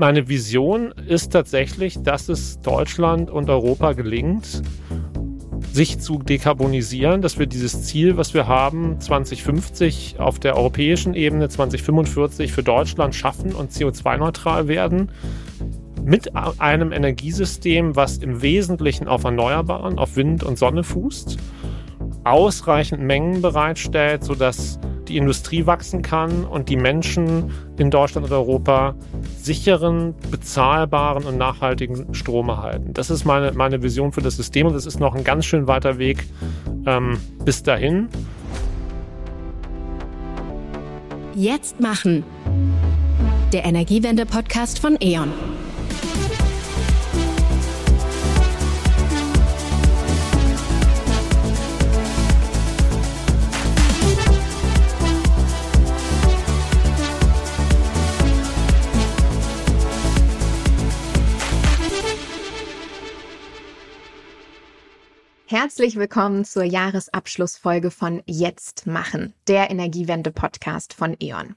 meine Vision ist tatsächlich, dass es Deutschland und Europa gelingt, sich zu dekarbonisieren, dass wir dieses Ziel, was wir haben, 2050 auf der europäischen Ebene, 2045 für Deutschland schaffen und CO2-neutral werden, mit einem Energiesystem, was im Wesentlichen auf Erneuerbaren, auf Wind und Sonne fußt, ausreichend Mengen bereitstellt, sodass die Industrie wachsen kann und die Menschen in Deutschland und Europa sicheren, bezahlbaren und nachhaltigen Strom erhalten. Das ist meine, meine Vision für das System und es ist noch ein ganz schön weiter Weg ähm, bis dahin. Jetzt machen. Der Energiewende-Podcast von E.ON. Herzlich willkommen zur Jahresabschlussfolge von Jetzt machen, der Energiewende-Podcast von E.ON.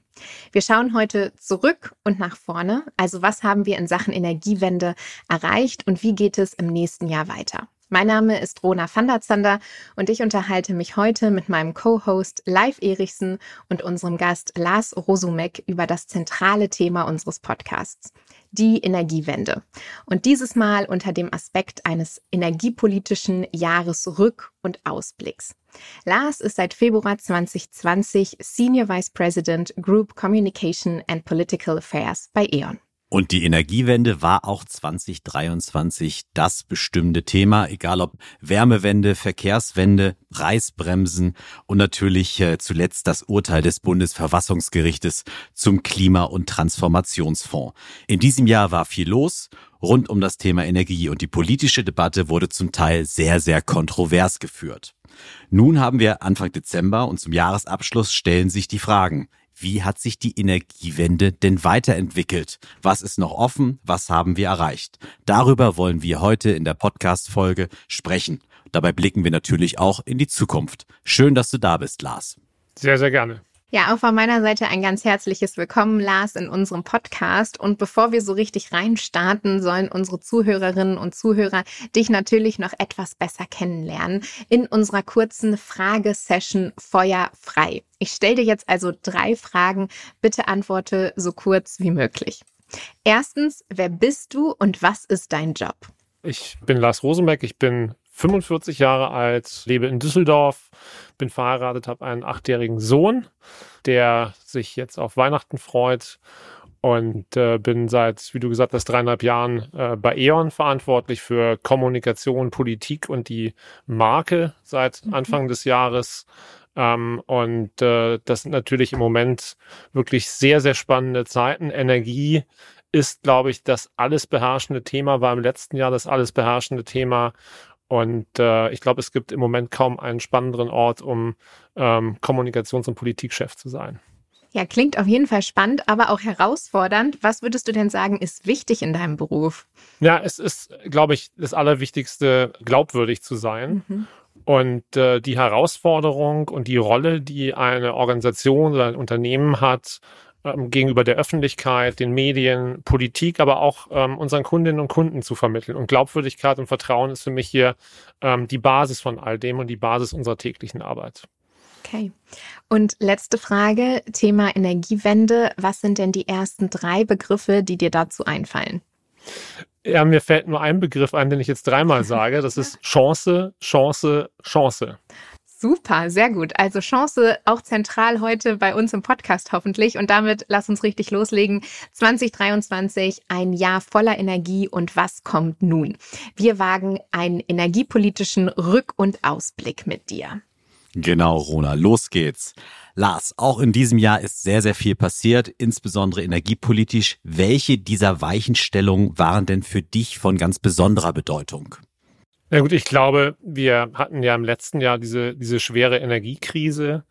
Wir schauen heute zurück und nach vorne. Also was haben wir in Sachen Energiewende erreicht und wie geht es im nächsten Jahr weiter? Mein Name ist Rona van der Zander und ich unterhalte mich heute mit meinem Co-Host Live Erichsen und unserem Gast Lars Rosumek über das zentrale Thema unseres Podcasts, die Energiewende. Und dieses Mal unter dem Aspekt eines energiepolitischen Jahresrück- und Ausblicks. Lars ist seit Februar 2020 Senior Vice President Group Communication and Political Affairs bei E.ON. Und die Energiewende war auch 2023 das bestimmte Thema, egal ob Wärmewende, Verkehrswende, Preisbremsen und natürlich äh, zuletzt das Urteil des Bundesverfassungsgerichtes zum Klima- und Transformationsfonds. In diesem Jahr war viel los rund um das Thema Energie und die politische Debatte wurde zum Teil sehr, sehr kontrovers geführt. Nun haben wir Anfang Dezember und zum Jahresabschluss stellen sich die Fragen. Wie hat sich die Energiewende denn weiterentwickelt? Was ist noch offen? Was haben wir erreicht? Darüber wollen wir heute in der Podcast-Folge sprechen. Dabei blicken wir natürlich auch in die Zukunft. Schön, dass du da bist, Lars. Sehr, sehr gerne. Ja, auch von meiner Seite ein ganz herzliches Willkommen, Lars, in unserem Podcast. Und bevor wir so richtig reinstarten, sollen unsere Zuhörerinnen und Zuhörer dich natürlich noch etwas besser kennenlernen in unserer kurzen Fragesession Feuer frei. Ich stelle dir jetzt also drei Fragen. Bitte antworte so kurz wie möglich. Erstens, wer bist du und was ist dein Job? Ich bin Lars Rosenbeck, ich bin 45 Jahre alt, lebe in Düsseldorf, bin verheiratet, habe einen achtjährigen Sohn, der sich jetzt auf Weihnachten freut und äh, bin seit, wie du gesagt hast, dreieinhalb Jahren äh, bei E.ON verantwortlich für Kommunikation, Politik und die Marke seit mhm. Anfang des Jahres. Ähm, und äh, das sind natürlich im Moment wirklich sehr, sehr spannende Zeiten. Energie ist, glaube ich, das alles beherrschende Thema, war im letzten Jahr das alles beherrschende Thema. Und äh, ich glaube, es gibt im Moment kaum einen spannenderen Ort, um ähm, Kommunikations- und Politikchef zu sein. Ja, klingt auf jeden Fall spannend, aber auch herausfordernd. Was würdest du denn sagen, ist wichtig in deinem Beruf? Ja, es ist, glaube ich, das Allerwichtigste, glaubwürdig zu sein. Mhm. Und äh, die Herausforderung und die Rolle, die eine Organisation oder ein Unternehmen hat, ähm, gegenüber der Öffentlichkeit, den Medien, Politik, aber auch ähm, unseren Kundinnen und Kunden zu vermitteln. Und Glaubwürdigkeit und Vertrauen ist für mich hier ähm, die Basis von all dem und die Basis unserer täglichen Arbeit. Okay. Und letzte Frage, Thema Energiewende. Was sind denn die ersten drei Begriffe, die dir dazu einfallen? Ja, mir fällt nur ein Begriff ein, den ich jetzt dreimal sage. Das ist Chance, Chance, Chance. Super, sehr gut. Also Chance auch zentral heute bei uns im Podcast hoffentlich. Und damit lass uns richtig loslegen. 2023, ein Jahr voller Energie und was kommt nun? Wir wagen einen energiepolitischen Rück- und Ausblick mit dir. Genau, Rona, los geht's. Lars, auch in diesem Jahr ist sehr, sehr viel passiert, insbesondere energiepolitisch. Welche dieser Weichenstellungen waren denn für dich von ganz besonderer Bedeutung? Ja gut, ich glaube, wir hatten ja im letzten Jahr diese, diese schwere Energiekrise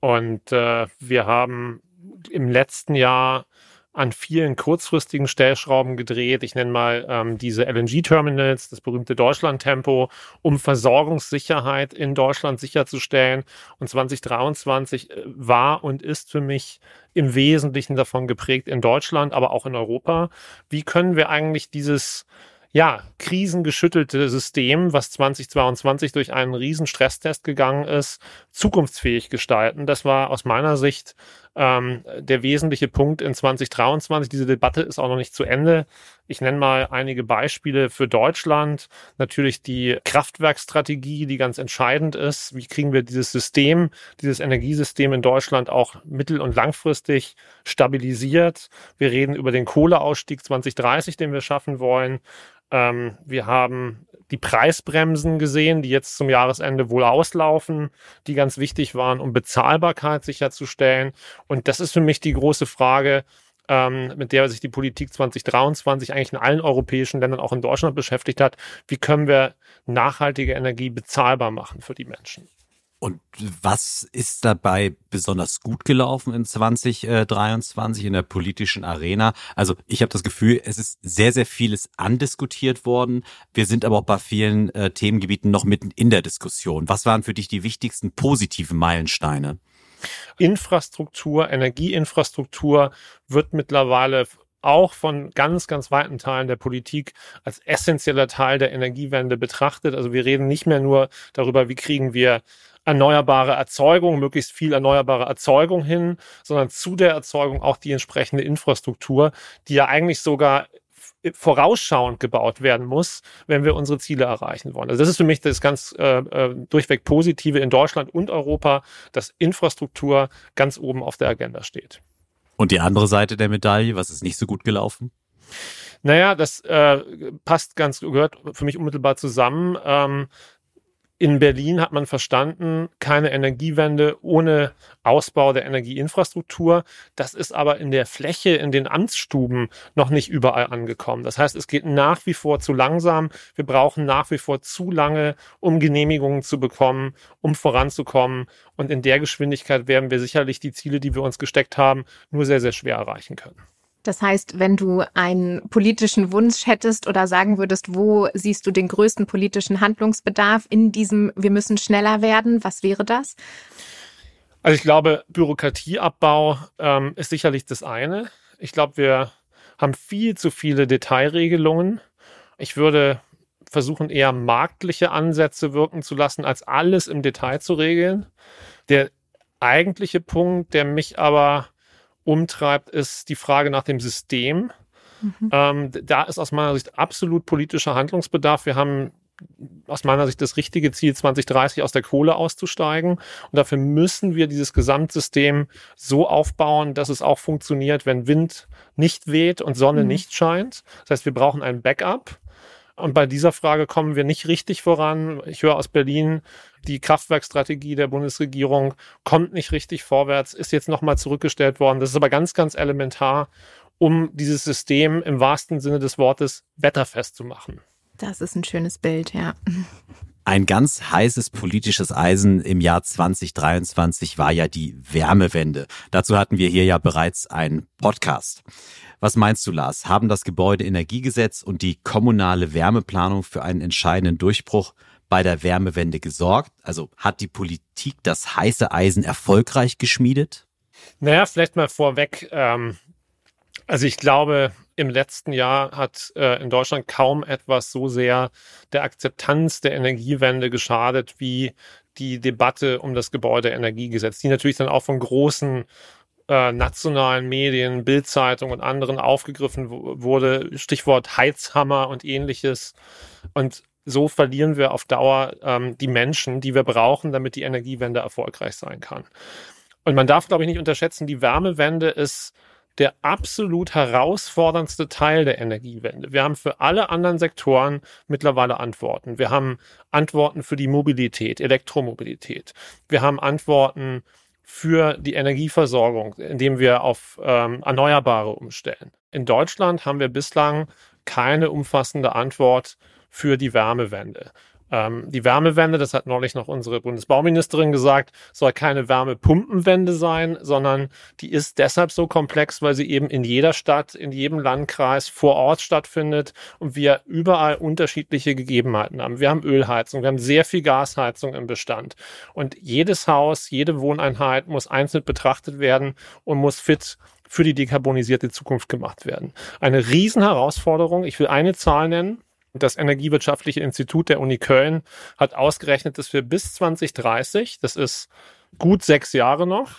und äh, wir haben im letzten Jahr an vielen kurzfristigen Stellschrauben gedreht. Ich nenne mal ähm, diese LNG-Terminals, das berühmte Deutschland-Tempo, um Versorgungssicherheit in Deutschland sicherzustellen. Und 2023 äh, war und ist für mich im Wesentlichen davon geprägt in Deutschland, aber auch in Europa. Wie können wir eigentlich dieses ja, krisengeschüttelte System, was 2022 durch einen riesen Stresstest gegangen ist, zukunftsfähig gestalten. Das war aus meiner Sicht ähm, der wesentliche Punkt in 2023. Diese Debatte ist auch noch nicht zu Ende. Ich nenne mal einige Beispiele für Deutschland. Natürlich die Kraftwerkstrategie, die ganz entscheidend ist. Wie kriegen wir dieses System, dieses Energiesystem in Deutschland auch mittel- und langfristig stabilisiert? Wir reden über den Kohleausstieg 2030, den wir schaffen wollen. Ähm, wir haben die Preisbremsen gesehen, die jetzt zum Jahresende wohl auslaufen, die ganz wichtig waren, um Bezahlbarkeit sicherzustellen. Und das ist für mich die große Frage, ähm, mit der sich die Politik 2023 eigentlich in allen europäischen Ländern, auch in Deutschland beschäftigt hat. Wie können wir nachhaltige Energie bezahlbar machen für die Menschen? Und was ist dabei besonders gut gelaufen in 2023 in der politischen Arena? Also ich habe das Gefühl, es ist sehr, sehr vieles andiskutiert worden. Wir sind aber auch bei vielen äh, Themengebieten noch mitten in der Diskussion. Was waren für dich die wichtigsten positiven Meilensteine? Infrastruktur, Energieinfrastruktur wird mittlerweile auch von ganz, ganz weiten Teilen der Politik als essentieller Teil der Energiewende betrachtet. Also wir reden nicht mehr nur darüber, wie kriegen wir erneuerbare Erzeugung, möglichst viel erneuerbare Erzeugung hin, sondern zu der Erzeugung auch die entsprechende Infrastruktur, die ja eigentlich sogar vorausschauend gebaut werden muss, wenn wir unsere Ziele erreichen wollen. Also das ist für mich das ganz äh, äh, durchweg Positive in Deutschland und Europa, dass Infrastruktur ganz oben auf der Agenda steht. Und die andere Seite der Medaille, was ist nicht so gut gelaufen? Naja, das äh, passt ganz, gehört für mich unmittelbar zusammen. Ähm, in Berlin hat man verstanden, keine Energiewende ohne Ausbau der Energieinfrastruktur. Das ist aber in der Fläche, in den Amtsstuben noch nicht überall angekommen. Das heißt, es geht nach wie vor zu langsam. Wir brauchen nach wie vor zu lange, um Genehmigungen zu bekommen, um voranzukommen. Und in der Geschwindigkeit werden wir sicherlich die Ziele, die wir uns gesteckt haben, nur sehr, sehr schwer erreichen können. Das heißt, wenn du einen politischen Wunsch hättest oder sagen würdest, wo siehst du den größten politischen Handlungsbedarf in diesem, wir müssen schneller werden, was wäre das? Also ich glaube, Bürokratieabbau ähm, ist sicherlich das eine. Ich glaube, wir haben viel zu viele Detailregelungen. Ich würde versuchen, eher marktliche Ansätze wirken zu lassen, als alles im Detail zu regeln. Der eigentliche Punkt, der mich aber umtreibt, ist die Frage nach dem System. Mhm. Ähm, da ist aus meiner Sicht absolut politischer Handlungsbedarf. Wir haben aus meiner Sicht das richtige Ziel, 2030 aus der Kohle auszusteigen. Und dafür müssen wir dieses Gesamtsystem so aufbauen, dass es auch funktioniert, wenn Wind nicht weht und Sonne mhm. nicht scheint. Das heißt, wir brauchen ein Backup. Und bei dieser Frage kommen wir nicht richtig voran. Ich höre aus Berlin, die Kraftwerkstrategie der Bundesregierung kommt nicht richtig vorwärts, ist jetzt nochmal zurückgestellt worden. Das ist aber ganz, ganz elementar, um dieses System im wahrsten Sinne des Wortes wetterfest zu machen. Das ist ein schönes Bild, ja. Ein ganz heißes politisches Eisen im Jahr 2023 war ja die Wärmewende. Dazu hatten wir hier ja bereits einen Podcast. Was meinst du, Lars? Haben das Gebäudeenergiegesetz und die kommunale Wärmeplanung für einen entscheidenden Durchbruch bei der Wärmewende gesorgt? Also hat die Politik das heiße Eisen erfolgreich geschmiedet? Naja, vielleicht mal vorweg. Ähm, also ich glaube, im letzten Jahr hat äh, in Deutschland kaum etwas so sehr der Akzeptanz der Energiewende geschadet wie die Debatte um das Gebäudeenergiegesetz, die natürlich dann auch von großen äh, nationalen Medien, Bildzeitung und anderen aufgegriffen wurde. Stichwort Heizhammer und ähnliches. Und so verlieren wir auf Dauer ähm, die Menschen, die wir brauchen, damit die Energiewende erfolgreich sein kann. Und man darf, glaube ich, nicht unterschätzen, die Wärmewende ist der absolut herausforderndste Teil der Energiewende. Wir haben für alle anderen Sektoren mittlerweile Antworten. Wir haben Antworten für die Mobilität, Elektromobilität. Wir haben Antworten für die Energieversorgung, indem wir auf ähm, Erneuerbare umstellen. In Deutschland haben wir bislang keine umfassende Antwort für die Wärmewende. Ähm, die Wärmewende, das hat neulich noch unsere Bundesbauministerin gesagt, soll keine Wärmepumpenwende sein, sondern die ist deshalb so komplex, weil sie eben in jeder Stadt, in jedem Landkreis vor Ort stattfindet und wir überall unterschiedliche Gegebenheiten haben. Wir haben Ölheizung, wir haben sehr viel Gasheizung im Bestand und jedes Haus, jede Wohneinheit muss einzeln betrachtet werden und muss fit für die dekarbonisierte Zukunft gemacht werden. Eine Riesenherausforderung. Ich will eine Zahl nennen. Das Energiewirtschaftliche Institut der Uni Köln hat ausgerechnet, dass wir bis 2030, das ist gut sechs Jahre noch,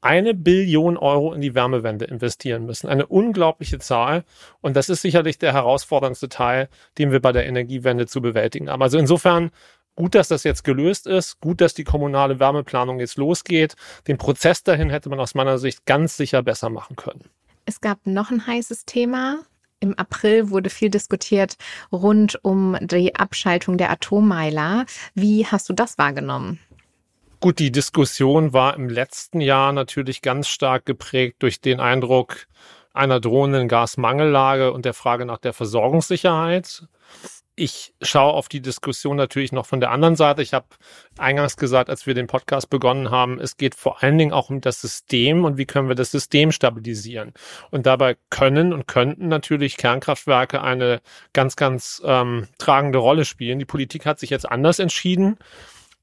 eine Billion Euro in die Wärmewende investieren müssen. Eine unglaubliche Zahl. Und das ist sicherlich der herausforderndste Teil, den wir bei der Energiewende zu bewältigen haben. Also insofern Gut, dass das jetzt gelöst ist. Gut, dass die kommunale Wärmeplanung jetzt losgeht. Den Prozess dahin hätte man aus meiner Sicht ganz sicher besser machen können. Es gab noch ein heißes Thema. Im April wurde viel diskutiert rund um die Abschaltung der Atommeiler. Wie hast du das wahrgenommen? Gut, die Diskussion war im letzten Jahr natürlich ganz stark geprägt durch den Eindruck einer drohenden Gasmangellage und der Frage nach der Versorgungssicherheit ich schaue auf die Diskussion natürlich noch von der anderen Seite. Ich habe eingangs gesagt, als wir den Podcast begonnen haben, es geht vor allen Dingen auch um das System und wie können wir das System stabilisieren. Und dabei können und könnten natürlich Kernkraftwerke eine ganz, ganz ähm, tragende Rolle spielen. Die Politik hat sich jetzt anders entschieden.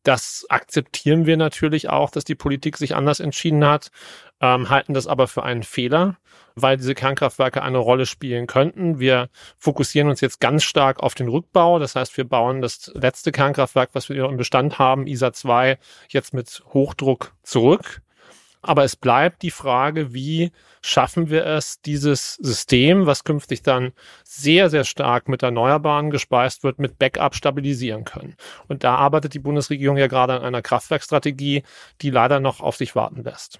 Das akzeptieren wir natürlich auch, dass die Politik sich anders entschieden hat, ähm, halten das aber für einen Fehler, weil diese Kernkraftwerke eine Rolle spielen könnten. Wir fokussieren uns jetzt ganz stark auf den Rückbau. Das heißt, wir bauen das letzte Kernkraftwerk, was wir im Bestand haben, ISA 2, jetzt mit Hochdruck zurück. Aber es bleibt die Frage, wie schaffen wir es, dieses System, was künftig dann sehr, sehr stark mit Erneuerbaren gespeist wird, mit Backup stabilisieren können. Und da arbeitet die Bundesregierung ja gerade an einer Kraftwerkstrategie, die leider noch auf sich warten lässt.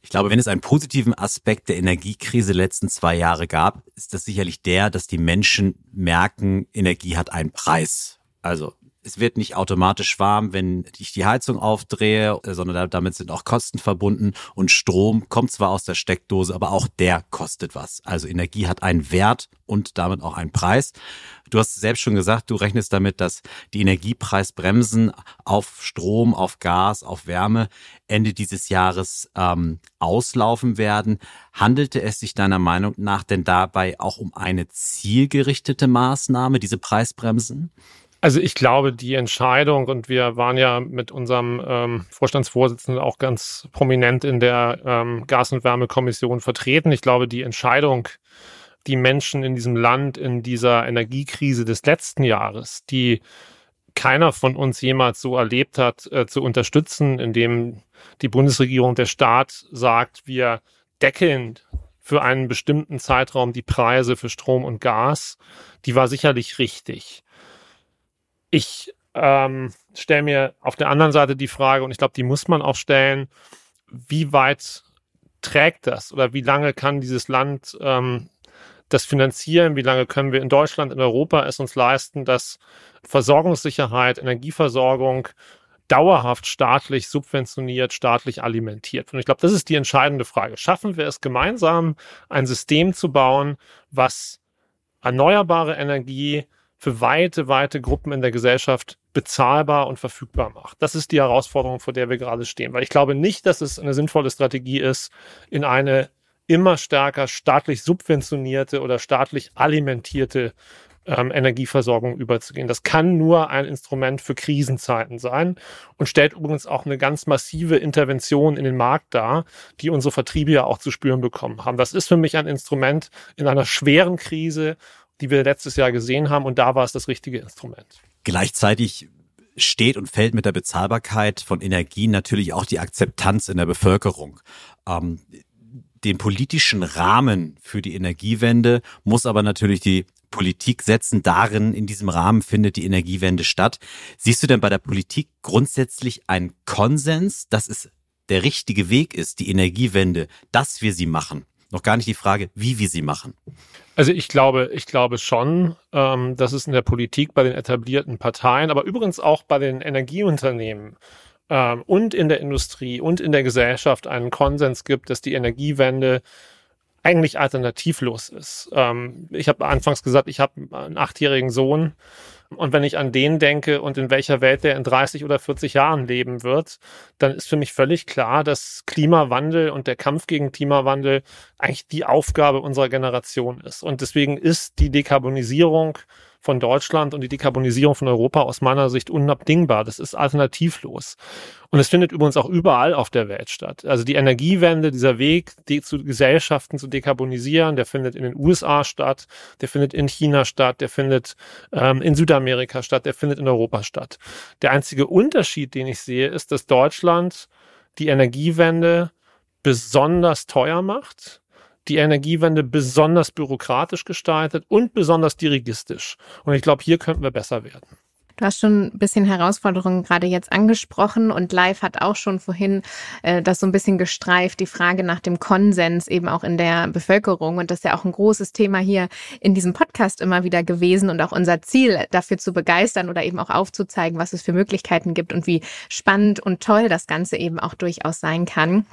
Ich glaube, wenn es einen positiven Aspekt der Energiekrise letzten zwei Jahre gab, ist das sicherlich der, dass die Menschen merken, Energie hat einen Preis. Also es wird nicht automatisch warm, wenn ich die Heizung aufdrehe, äh, sondern damit sind auch Kosten verbunden und Strom kommt zwar aus der Steckdose, aber auch der kostet was. Also Energie hat einen Wert und damit auch einen Preis. Du hast selbst schon gesagt, du rechnest damit, dass die Energiepreisbremsen auf Strom, auf Gas, auf Wärme Ende dieses Jahres ähm, auslaufen werden. Handelte es sich deiner Meinung nach denn dabei auch um eine zielgerichtete Maßnahme, diese Preisbremsen? Also ich glaube, die Entscheidung, und wir waren ja mit unserem ähm, Vorstandsvorsitzenden auch ganz prominent in der ähm, Gas- und Wärmekommission vertreten. Ich glaube, die Entscheidung, die Menschen in diesem Land in dieser Energiekrise des letzten Jahres, die keiner von uns jemals so erlebt hat, äh, zu unterstützen, indem die Bundesregierung, der Staat sagt, wir deckeln für einen bestimmten Zeitraum die Preise für Strom und Gas, die war sicherlich richtig. Ich ähm, stelle mir auf der anderen Seite die Frage, und ich glaube, die muss man auch stellen, wie weit trägt das oder wie lange kann dieses Land ähm, das finanzieren, wie lange können wir in Deutschland, in Europa es uns leisten, dass Versorgungssicherheit, Energieversorgung dauerhaft staatlich subventioniert, staatlich alimentiert. Und ich glaube, das ist die entscheidende Frage. Schaffen wir es gemeinsam, ein System zu bauen, was erneuerbare Energie für weite, weite Gruppen in der Gesellschaft bezahlbar und verfügbar macht. Das ist die Herausforderung, vor der wir gerade stehen. Weil ich glaube nicht, dass es eine sinnvolle Strategie ist, in eine immer stärker staatlich subventionierte oder staatlich alimentierte ähm, Energieversorgung überzugehen. Das kann nur ein Instrument für Krisenzeiten sein und stellt übrigens auch eine ganz massive Intervention in den Markt dar, die unsere Vertriebe ja auch zu spüren bekommen haben. Das ist für mich ein Instrument in einer schweren Krise die wir letztes Jahr gesehen haben. Und da war es das richtige Instrument. Gleichzeitig steht und fällt mit der Bezahlbarkeit von Energie natürlich auch die Akzeptanz in der Bevölkerung. Ähm, den politischen Rahmen für die Energiewende muss aber natürlich die Politik setzen. Darin, in diesem Rahmen findet die Energiewende statt. Siehst du denn bei der Politik grundsätzlich einen Konsens, dass es der richtige Weg ist, die Energiewende, dass wir sie machen? Noch gar nicht die Frage, wie wir sie machen. Also ich glaube, ich glaube schon, ähm, dass es in der Politik bei den etablierten Parteien, aber übrigens auch bei den Energieunternehmen ähm, und in der Industrie und in der Gesellschaft einen Konsens gibt, dass die Energiewende eigentlich alternativlos ist. Ähm, ich habe anfangs gesagt, ich habe einen achtjährigen Sohn. Und wenn ich an den denke und in welcher Welt der in 30 oder 40 Jahren leben wird, dann ist für mich völlig klar, dass Klimawandel und der Kampf gegen Klimawandel eigentlich die Aufgabe unserer Generation ist. Und deswegen ist die Dekarbonisierung von Deutschland und die Dekarbonisierung von Europa aus meiner Sicht unabdingbar. Das ist alternativlos. Und es findet übrigens auch überall auf der Welt statt. Also die Energiewende, dieser Weg, die zu Gesellschaften zu dekarbonisieren, der findet in den USA statt, der findet in China statt, der findet ähm, in Südamerika statt, der findet in Europa statt. Der einzige Unterschied, den ich sehe, ist, dass Deutschland die Energiewende besonders teuer macht die Energiewende besonders bürokratisch gestaltet und besonders dirigistisch. Und ich glaube, hier könnten wir besser werden. Du hast schon ein bisschen Herausforderungen gerade jetzt angesprochen und Live hat auch schon vorhin äh, das so ein bisschen gestreift, die Frage nach dem Konsens eben auch in der Bevölkerung. Und das ist ja auch ein großes Thema hier in diesem Podcast immer wieder gewesen und auch unser Ziel, dafür zu begeistern oder eben auch aufzuzeigen, was es für Möglichkeiten gibt und wie spannend und toll das Ganze eben auch durchaus sein kann.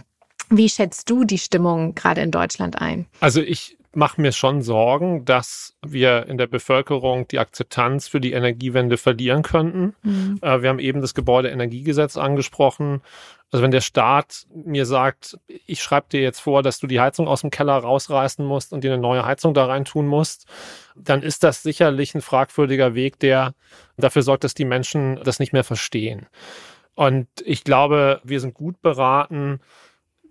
Wie schätzt du die Stimmung gerade in Deutschland ein? Also ich mache mir schon Sorgen, dass wir in der Bevölkerung die Akzeptanz für die Energiewende verlieren könnten. Mhm. Äh, wir haben eben das Gebäudeenergiegesetz angesprochen. Also wenn der Staat mir sagt, ich schreibe dir jetzt vor, dass du die Heizung aus dem Keller rausreißen musst und dir eine neue Heizung da rein tun musst, dann ist das sicherlich ein fragwürdiger Weg, der dafür sorgt, dass die Menschen das nicht mehr verstehen. Und ich glaube, wir sind gut beraten,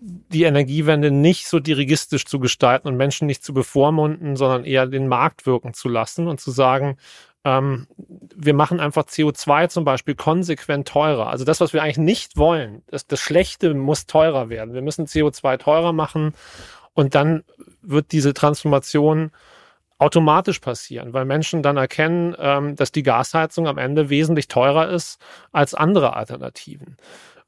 die Energiewende nicht so dirigistisch zu gestalten und Menschen nicht zu bevormunden, sondern eher den Markt wirken zu lassen und zu sagen, ähm, wir machen einfach CO2 zum Beispiel konsequent teurer. Also das, was wir eigentlich nicht wollen, das, das Schlechte muss teurer werden. Wir müssen CO2 teurer machen und dann wird diese Transformation automatisch passieren, weil Menschen dann erkennen, ähm, dass die Gasheizung am Ende wesentlich teurer ist als andere Alternativen.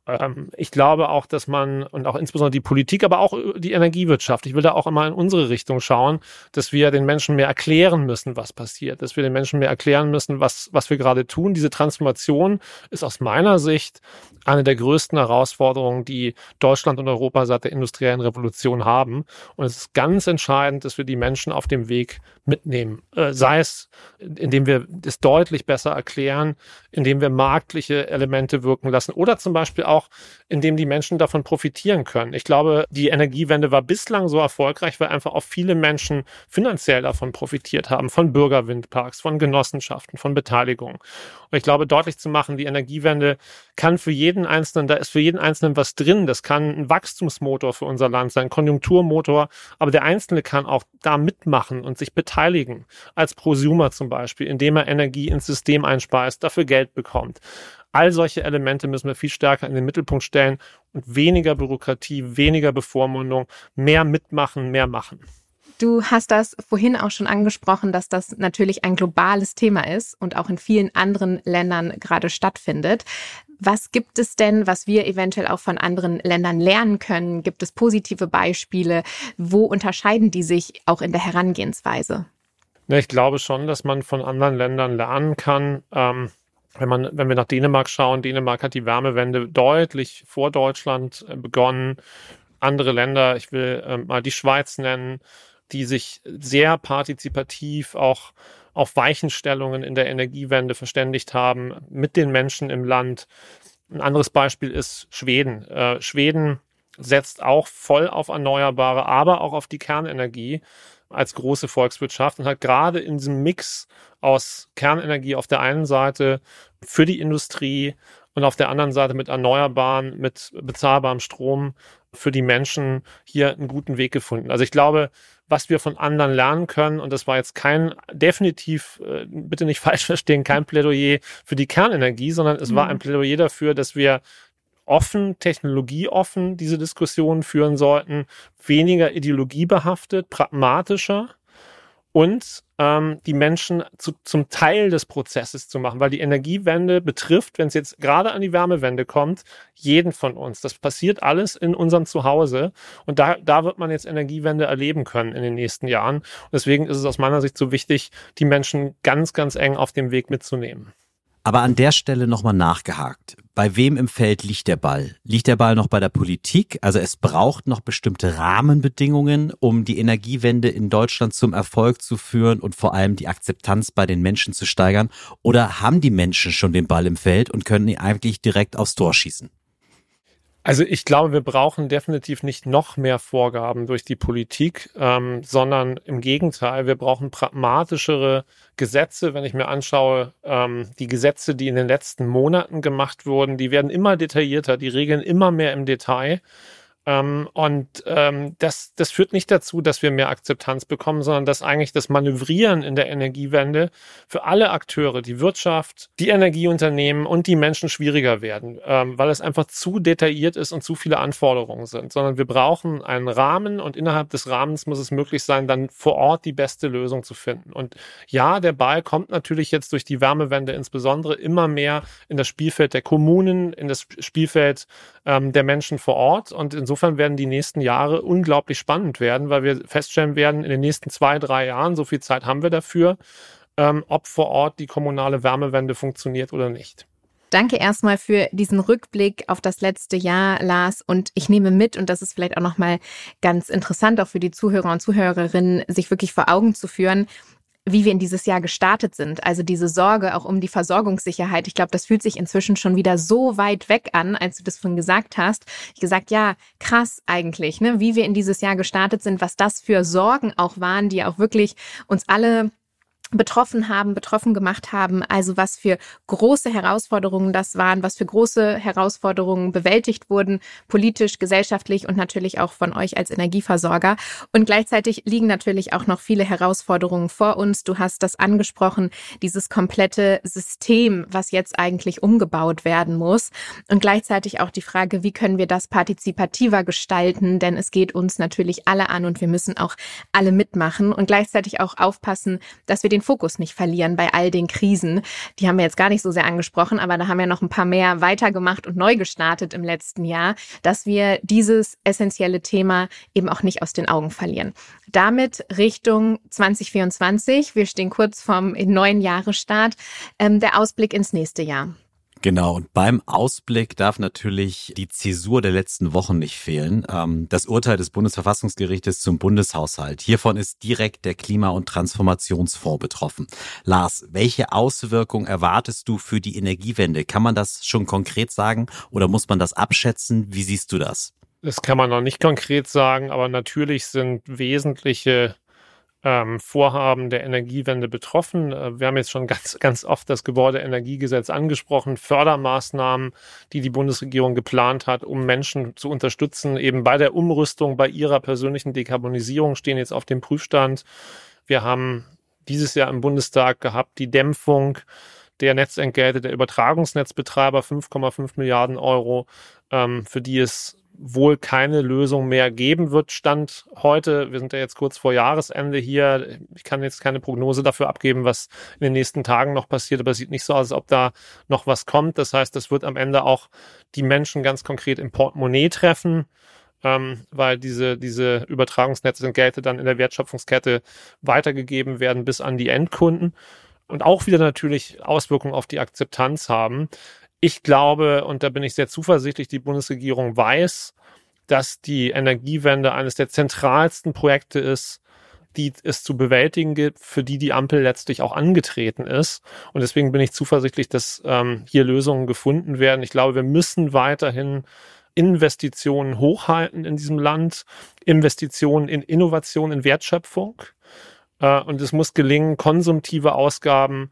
Ähm, ich glaube auch, dass man und auch insbesondere die Politik, aber auch die Energiewirtschaft, ich will da auch immer in unsere Richtung schauen, dass wir den Menschen mehr erklären müssen, was passiert, dass wir den Menschen mehr erklären müssen, was, was wir gerade tun. Diese Transformation ist aus meiner Sicht eine der größten Herausforderungen, die Deutschland und Europa seit der industriellen Revolution haben. Und es ist ganz entscheidend, dass wir die Menschen auf dem Weg mitnehmen. Äh, sei es, indem wir es deutlich besser erklären, indem wir marktliche Elemente wirken lassen oder zum Beispiel auch, indem die Menschen davon profitieren können. Ich glaube, die Energiewende war bislang so erfolgreich, weil einfach auch viele Menschen finanziell davon profitiert haben, von Bürgerwindparks, von Genossenschaften, von Beteiligung. Und ich glaube, deutlich zu machen, die Energiewende kann für jeden Einzelnen, da ist für jeden Einzelnen was drin. Das kann ein Wachstumsmotor für unser Land sein, Konjunkturmotor. Aber der Einzelne kann auch da mitmachen und sich beteiligen. Als Prosumer zum Beispiel, indem er Energie ins System einspeist, dafür Geld bekommt. All solche Elemente müssen wir viel stärker in den Mittelpunkt stellen und weniger Bürokratie, weniger Bevormundung, mehr mitmachen, mehr machen. Du hast das vorhin auch schon angesprochen, dass das natürlich ein globales Thema ist und auch in vielen anderen Ländern gerade stattfindet. Was gibt es denn, was wir eventuell auch von anderen Ländern lernen können? Gibt es positive Beispiele? Wo unterscheiden die sich auch in der Herangehensweise? Ich glaube schon, dass man von anderen Ländern lernen kann. Ähm, wenn man, wenn wir nach Dänemark schauen, Dänemark hat die Wärmewende deutlich vor Deutschland äh, begonnen. Andere Länder, ich will ähm, mal die Schweiz nennen, die sich sehr partizipativ auch auf Weichenstellungen in der Energiewende verständigt haben mit den Menschen im Land. Ein anderes Beispiel ist Schweden. Äh, Schweden setzt auch voll auf Erneuerbare, aber auch auf die Kernenergie als große Volkswirtschaft und hat gerade in diesem Mix aus Kernenergie auf der einen Seite für die Industrie und auf der anderen Seite mit Erneuerbaren, mit bezahlbarem Strom für die Menschen hier einen guten Weg gefunden. Also ich glaube, was wir von anderen lernen können, und das war jetzt kein, definitiv, äh, bitte nicht falsch verstehen, kein Plädoyer für die Kernenergie, sondern es mhm. war ein Plädoyer dafür, dass wir offen, technologieoffen diese Diskussionen führen sollten, weniger ideologiebehaftet, pragmatischer und ähm, die Menschen zu, zum Teil des Prozesses zu machen, weil die Energiewende betrifft, wenn es jetzt gerade an die Wärmewende kommt, jeden von uns. Das passiert alles in unserem Zuhause und da, da wird man jetzt Energiewende erleben können in den nächsten Jahren. Und deswegen ist es aus meiner Sicht so wichtig, die Menschen ganz, ganz eng auf dem Weg mitzunehmen. Aber an der Stelle nochmal nachgehakt. Bei wem im Feld liegt der Ball? Liegt der Ball noch bei der Politik? Also es braucht noch bestimmte Rahmenbedingungen, um die Energiewende in Deutschland zum Erfolg zu führen und vor allem die Akzeptanz bei den Menschen zu steigern. Oder haben die Menschen schon den Ball im Feld und können ihn eigentlich direkt aufs Tor schießen? Also ich glaube, wir brauchen definitiv nicht noch mehr Vorgaben durch die Politik, ähm, sondern im Gegenteil, wir brauchen pragmatischere Gesetze. Wenn ich mir anschaue, ähm, die Gesetze, die in den letzten Monaten gemacht wurden, die werden immer detaillierter, die regeln immer mehr im Detail. Ähm, und ähm, das, das führt nicht dazu, dass wir mehr Akzeptanz bekommen, sondern dass eigentlich das Manövrieren in der Energiewende für alle Akteure, die Wirtschaft, die Energieunternehmen und die Menschen schwieriger werden, ähm, weil es einfach zu detailliert ist und zu viele Anforderungen sind. Sondern wir brauchen einen Rahmen und innerhalb des Rahmens muss es möglich sein, dann vor Ort die beste Lösung zu finden. Und ja, der Ball kommt natürlich jetzt durch die Wärmewende insbesondere immer mehr in das Spielfeld der Kommunen, in das Spielfeld ähm, der Menschen vor Ort und insofern insofern werden die nächsten Jahre unglaublich spannend werden, weil wir feststellen werden, in den nächsten zwei, drei Jahren, so viel Zeit haben wir dafür, ähm, ob vor Ort die kommunale Wärmewende funktioniert oder nicht. Danke erstmal für diesen Rückblick auf das letzte Jahr, Lars. Und ich nehme mit, und das ist vielleicht auch nochmal ganz interessant, auch für die Zuhörer und Zuhörerinnen, sich wirklich vor Augen zu führen, wie wir in dieses Jahr gestartet sind. Also diese Sorge auch um die Versorgungssicherheit. Ich glaube, das fühlt sich inzwischen schon wieder so weit weg an, als du das von gesagt hast. Ich gesagt, ja, krass eigentlich, ne, wie wir in dieses Jahr gestartet sind, was das für Sorgen auch waren, die auch wirklich uns alle betroffen haben, betroffen gemacht haben, also was für große Herausforderungen das waren, was für große Herausforderungen bewältigt wurden, politisch, gesellschaftlich und natürlich auch von euch als Energieversorger. Und gleichzeitig liegen natürlich auch noch viele Herausforderungen vor uns. Du hast das angesprochen, dieses komplette System, was jetzt eigentlich umgebaut werden muss. Und gleichzeitig auch die Frage, wie können wir das partizipativer gestalten? Denn es geht uns natürlich alle an und wir müssen auch alle mitmachen und gleichzeitig auch aufpassen, dass wir den Fokus nicht verlieren bei all den Krisen. Die haben wir jetzt gar nicht so sehr angesprochen, aber da haben wir noch ein paar mehr weitergemacht und neu gestartet im letzten Jahr, dass wir dieses essentielle Thema eben auch nicht aus den Augen verlieren. Damit Richtung 2024. Wir stehen kurz vorm neuen Jahresstart. Ähm, der Ausblick ins nächste Jahr. Genau, und beim Ausblick darf natürlich die Zäsur der letzten Wochen nicht fehlen. Ähm, das Urteil des Bundesverfassungsgerichtes zum Bundeshaushalt. Hiervon ist direkt der Klima- und Transformationsfonds betroffen. Lars, welche Auswirkungen erwartest du für die Energiewende? Kann man das schon konkret sagen oder muss man das abschätzen? Wie siehst du das? Das kann man noch nicht konkret sagen, aber natürlich sind wesentliche ähm, Vorhaben der Energiewende betroffen. Äh, wir haben jetzt schon ganz, ganz oft das Gebäudeenergiegesetz angesprochen, Fördermaßnahmen, die die Bundesregierung geplant hat, um Menschen zu unterstützen, eben bei der Umrüstung, bei ihrer persönlichen Dekarbonisierung stehen jetzt auf dem Prüfstand. Wir haben dieses Jahr im Bundestag gehabt die Dämpfung der Netzentgelte der Übertragungsnetzbetreiber 5,5 Milliarden Euro, ähm, für die es wohl keine Lösung mehr geben wird. Stand heute, wir sind ja jetzt kurz vor Jahresende hier. Ich kann jetzt keine Prognose dafür abgeben, was in den nächsten Tagen noch passiert, aber es sieht nicht so aus, als ob da noch was kommt. Das heißt, das wird am Ende auch die Menschen ganz konkret im Portemonnaie treffen. Ähm, weil diese, diese Übertragungsnetze sind Gelte dann in der Wertschöpfungskette weitergegeben werden bis an die Endkunden und auch wieder natürlich Auswirkungen auf die Akzeptanz haben. Ich glaube, und da bin ich sehr zuversichtlich, die Bundesregierung weiß, dass die Energiewende eines der zentralsten Projekte ist, die es zu bewältigen gibt, für die die Ampel letztlich auch angetreten ist. Und deswegen bin ich zuversichtlich, dass ähm, hier Lösungen gefunden werden. Ich glaube, wir müssen weiterhin Investitionen hochhalten in diesem Land, Investitionen in Innovation, in Wertschöpfung. Äh, und es muss gelingen, konsumtive Ausgaben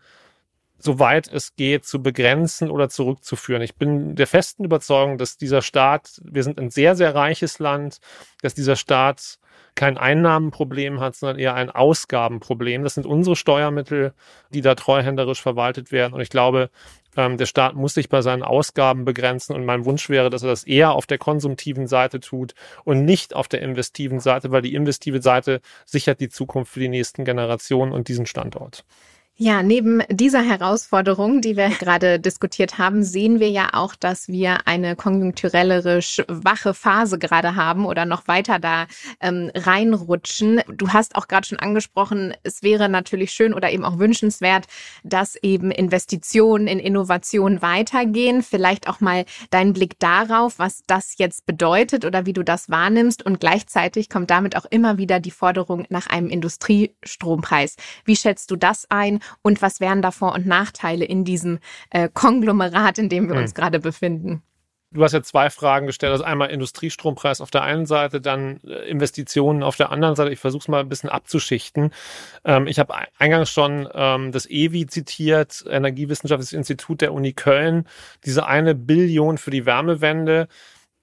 soweit es geht, zu begrenzen oder zurückzuführen. Ich bin der festen Überzeugung, dass dieser Staat, wir sind ein sehr, sehr reiches Land, dass dieser Staat kein Einnahmenproblem hat, sondern eher ein Ausgabenproblem. Das sind unsere Steuermittel, die da treuhänderisch verwaltet werden. Und ich glaube, ähm, der Staat muss sich bei seinen Ausgaben begrenzen. Und mein Wunsch wäre, dass er das eher auf der konsumtiven Seite tut und nicht auf der investiven Seite, weil die investive Seite sichert die Zukunft für die nächsten Generationen und diesen Standort. Ja, neben dieser Herausforderung, die wir gerade diskutiert haben, sehen wir ja auch, dass wir eine konjunkturellere schwache Phase gerade haben oder noch weiter da ähm, reinrutschen. Du hast auch gerade schon angesprochen, es wäre natürlich schön oder eben auch wünschenswert, dass eben Investitionen in Innovation weitergehen. Vielleicht auch mal dein Blick darauf, was das jetzt bedeutet oder wie du das wahrnimmst. Und gleichzeitig kommt damit auch immer wieder die Forderung nach einem Industriestrompreis. Wie schätzt du das ein? Und was wären da Vor- und Nachteile in diesem äh, Konglomerat, in dem wir uns hm. gerade befinden? Du hast ja zwei Fragen gestellt. Also einmal Industriestrompreis auf der einen Seite, dann äh, Investitionen auf der anderen Seite. Ich versuche es mal ein bisschen abzuschichten. Ähm, ich habe eingangs schon ähm, das EWI zitiert, Energiewissenschaftliches Institut der Uni Köln. Diese eine Billion für die Wärmewende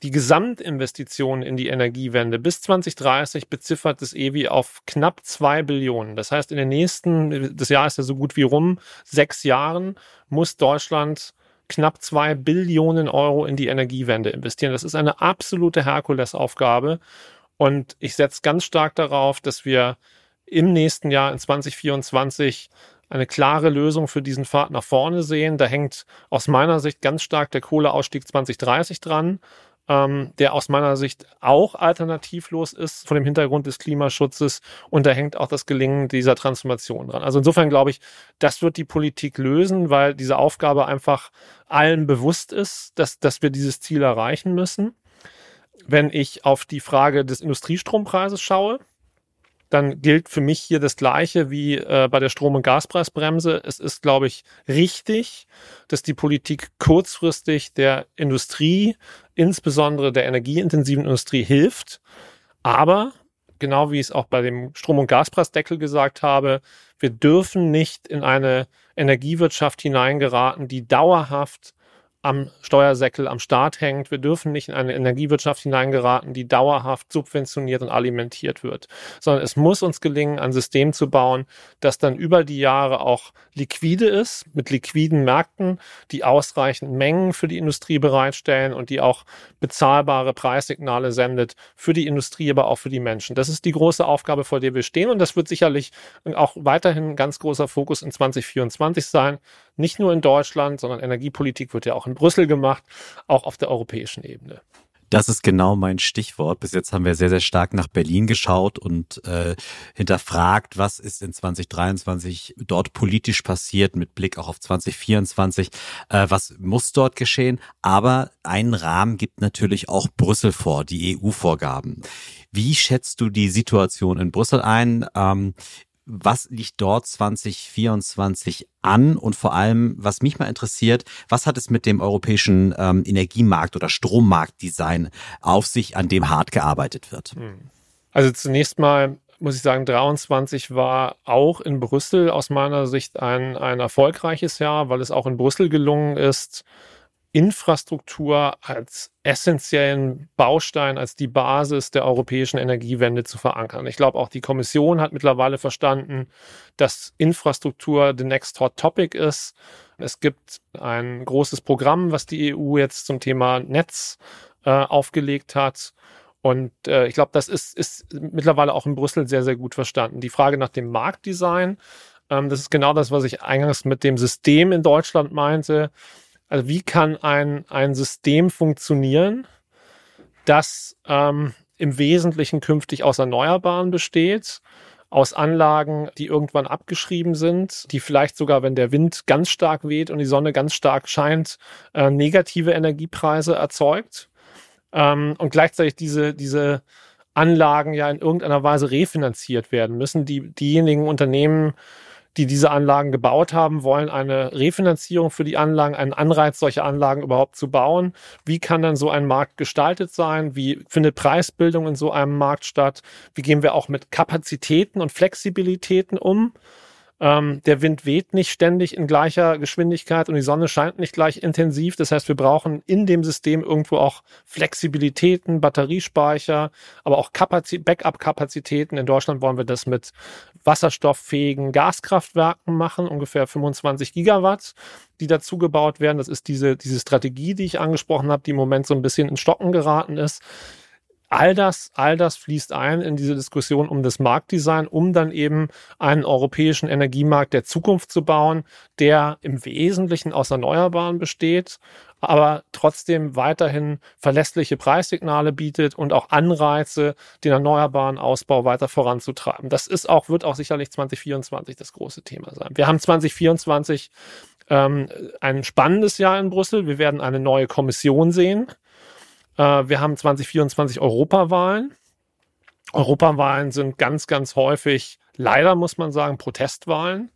die Gesamtinvestition in die Energiewende bis 2030 beziffert das EWI auf knapp zwei Billionen. Das heißt, in den nächsten, das Jahr ist ja so gut wie rum, sechs Jahren muss Deutschland knapp zwei Billionen Euro in die Energiewende investieren. Das ist eine absolute Herkulesaufgabe. Und ich setze ganz stark darauf, dass wir im nächsten Jahr in 2024 eine klare Lösung für diesen Pfad nach vorne sehen. Da hängt aus meiner Sicht ganz stark der Kohleausstieg 2030 dran ähm, der aus meiner Sicht auch alternativlos ist vor dem Hintergrund des Klimaschutzes. Und da hängt auch das Gelingen dieser Transformation dran. Also insofern glaube ich, das wird die Politik lösen, weil diese Aufgabe einfach allen bewusst ist, dass, dass wir dieses Ziel erreichen müssen. Wenn ich auf die Frage des Industriestrompreises schaue, dann gilt für mich hier das Gleiche wie äh, bei der Strom- und Gaspreisbremse. Es ist, glaube ich, richtig, dass die Politik kurzfristig der Industrie, insbesondere der energieintensiven Industrie, hilft. Aber genau wie ich es auch bei dem Strom- und Gaspreisdeckel gesagt habe, wir dürfen nicht in eine Energiewirtschaft hineingeraten, die dauerhaft am Steuersäckel am Start hängt. Wir dürfen nicht in eine Energiewirtschaft hineingeraten, die dauerhaft subventioniert und alimentiert wird, sondern es muss uns gelingen, ein System zu bauen, das dann über die Jahre auch liquide ist, mit liquiden Märkten, die ausreichend Mengen für die Industrie bereitstellen und die auch bezahlbare Preissignale sendet für die Industrie, aber auch für die Menschen. Das ist die große Aufgabe, vor der wir stehen und das wird sicherlich auch weiterhin ein ganz großer Fokus in 2024 sein. Nicht nur in Deutschland, sondern Energiepolitik wird ja auch in Brüssel gemacht, auch auf der europäischen Ebene. Das ist genau mein Stichwort. Bis jetzt haben wir sehr, sehr stark nach Berlin geschaut und äh, hinterfragt, was ist in 2023 dort politisch passiert, mit Blick auch auf 2024. Äh, was muss dort geschehen? Aber einen Rahmen gibt natürlich auch Brüssel vor, die EU-Vorgaben. Wie schätzt du die Situation in Brüssel ein? Ähm, was liegt dort 2024 an? Und vor allem, was mich mal interessiert, was hat es mit dem europäischen ähm, Energiemarkt oder Strommarktdesign auf sich, an dem hart gearbeitet wird? Hm. Also zunächst mal muss ich sagen, 23 war auch in Brüssel aus meiner Sicht ein, ein erfolgreiches Jahr, weil es auch in Brüssel gelungen ist, Infrastruktur als essentiellen Baustein, als die Basis der europäischen Energiewende zu verankern. Ich glaube, auch die Kommission hat mittlerweile verstanden, dass Infrastruktur the next hot topic ist. Es gibt ein großes Programm, was die EU jetzt zum Thema Netz äh, aufgelegt hat. Und äh, ich glaube, das ist, ist mittlerweile auch in Brüssel sehr, sehr gut verstanden. Die Frage nach dem Marktdesign, ähm, das ist genau das, was ich eingangs mit dem System in Deutschland meinte. Also wie kann ein, ein System funktionieren, das ähm, im Wesentlichen künftig aus Erneuerbaren besteht, aus Anlagen, die irgendwann abgeschrieben sind, die vielleicht sogar, wenn der Wind ganz stark weht und die Sonne ganz stark scheint, äh, negative Energiepreise erzeugt ähm, und gleichzeitig diese, diese Anlagen ja in irgendeiner Weise refinanziert werden müssen. Die, diejenigen Unternehmen, die diese Anlagen gebaut haben, wollen eine Refinanzierung für die Anlagen, einen Anreiz, solche Anlagen überhaupt zu bauen. Wie kann dann so ein Markt gestaltet sein? Wie findet Preisbildung in so einem Markt statt? Wie gehen wir auch mit Kapazitäten und Flexibilitäten um? Ähm, der Wind weht nicht ständig in gleicher Geschwindigkeit und die Sonne scheint nicht gleich intensiv. Das heißt, wir brauchen in dem System irgendwo auch Flexibilitäten, Batteriespeicher, aber auch Backup-Kapazitäten. In Deutschland wollen wir das mit wasserstofffähigen Gaskraftwerken machen, ungefähr 25 Gigawatt, die dazu gebaut werden. Das ist diese, diese Strategie, die ich angesprochen habe, die im Moment so ein bisschen in Stocken geraten ist All das, all das fließt ein in diese Diskussion um das Marktdesign, um dann eben einen europäischen Energiemarkt der Zukunft zu bauen, der im Wesentlichen aus Erneuerbaren besteht, aber trotzdem weiterhin verlässliche Preissignale bietet und auch Anreize, den erneuerbaren Ausbau weiter voranzutreiben. Das ist auch, wird auch sicherlich 2024 das große Thema sein. Wir haben 2024 ähm, ein spannendes Jahr in Brüssel. Wir werden eine neue Kommission sehen. Äh, wir haben 2024 Europawahlen. Europawahlen sind ganz, ganz häufig, leider muss man sagen, Protestwahlen.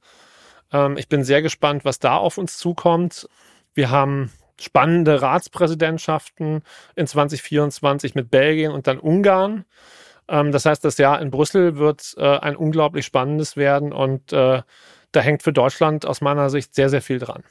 Ähm, ich bin sehr gespannt, was da auf uns zukommt. Wir haben spannende Ratspräsidentschaften in 2024 mit Belgien und dann Ungarn. Ähm, das heißt, das Jahr in Brüssel wird äh, ein unglaublich spannendes werden und äh, da hängt für Deutschland aus meiner Sicht sehr, sehr viel dran.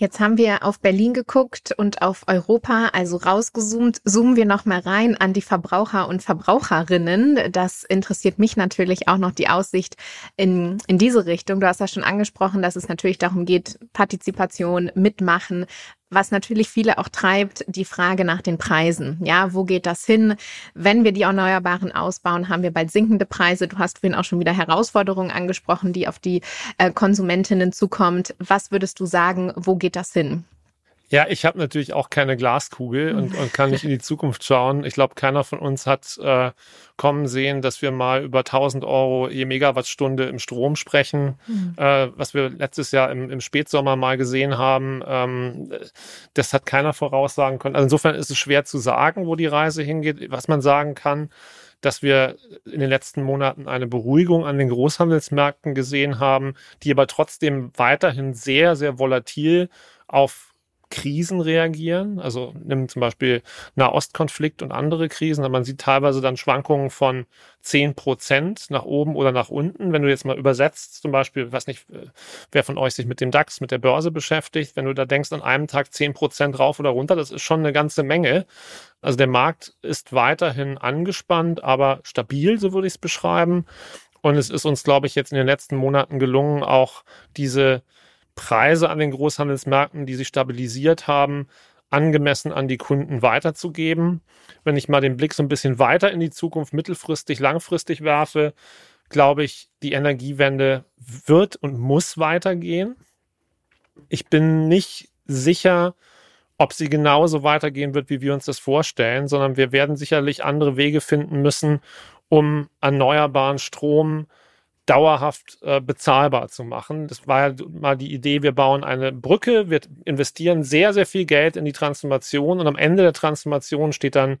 Jetzt haben wir auf Berlin geguckt und auf Europa, also rausgezoomt. Zoomen wir noch mal rein an die Verbraucher und Verbraucherinnen. Das interessiert mich natürlich auch noch die Aussicht in, in diese Richtung. Du hast ja schon angesprochen, dass es natürlich darum geht, Partizipation, mitmachen was natürlich viele auch treibt, die Frage nach den Preisen. Ja, wo geht das hin? Wenn wir die Erneuerbaren ausbauen, haben wir bald sinkende Preise. Du hast vorhin auch schon wieder Herausforderungen angesprochen, die auf die äh, Konsumentinnen zukommt. Was würdest du sagen, wo geht das hin? Ja, ich habe natürlich auch keine Glaskugel und, und kann nicht in die Zukunft schauen. Ich glaube, keiner von uns hat äh, kommen sehen, dass wir mal über 1000 Euro je Megawattstunde im Strom sprechen, mhm. äh, was wir letztes Jahr im, im Spätsommer mal gesehen haben. Ähm, das hat keiner voraussagen können. Also insofern ist es schwer zu sagen, wo die Reise hingeht. Was man sagen kann, dass wir in den letzten Monaten eine Beruhigung an den Großhandelsmärkten gesehen haben, die aber trotzdem weiterhin sehr, sehr volatil auf Krisen reagieren. Also nimm zum Beispiel Nahostkonflikt und andere Krisen. Man sieht teilweise dann Schwankungen von zehn Prozent nach oben oder nach unten. Wenn du jetzt mal übersetzt, zum Beispiel, weiß nicht, wer von euch sich mit dem DAX, mit der Börse beschäftigt, wenn du da denkst, an einem Tag zehn Prozent rauf oder runter, das ist schon eine ganze Menge. Also der Markt ist weiterhin angespannt, aber stabil, so würde ich es beschreiben. Und es ist uns, glaube ich, jetzt in den letzten Monaten gelungen, auch diese Preise an den Großhandelsmärkten, die sich stabilisiert haben, angemessen an die Kunden weiterzugeben. Wenn ich mal den Blick so ein bisschen weiter in die Zukunft mittelfristig, langfristig werfe, glaube ich, die Energiewende wird und muss weitergehen. Ich bin nicht sicher, ob sie genauso weitergehen wird, wie wir uns das vorstellen, sondern wir werden sicherlich andere Wege finden müssen, um erneuerbaren Strom dauerhaft äh, bezahlbar zu machen. Das war ja mal die Idee, wir bauen eine Brücke, wir investieren sehr, sehr viel Geld in die Transformation und am Ende der Transformation steht dann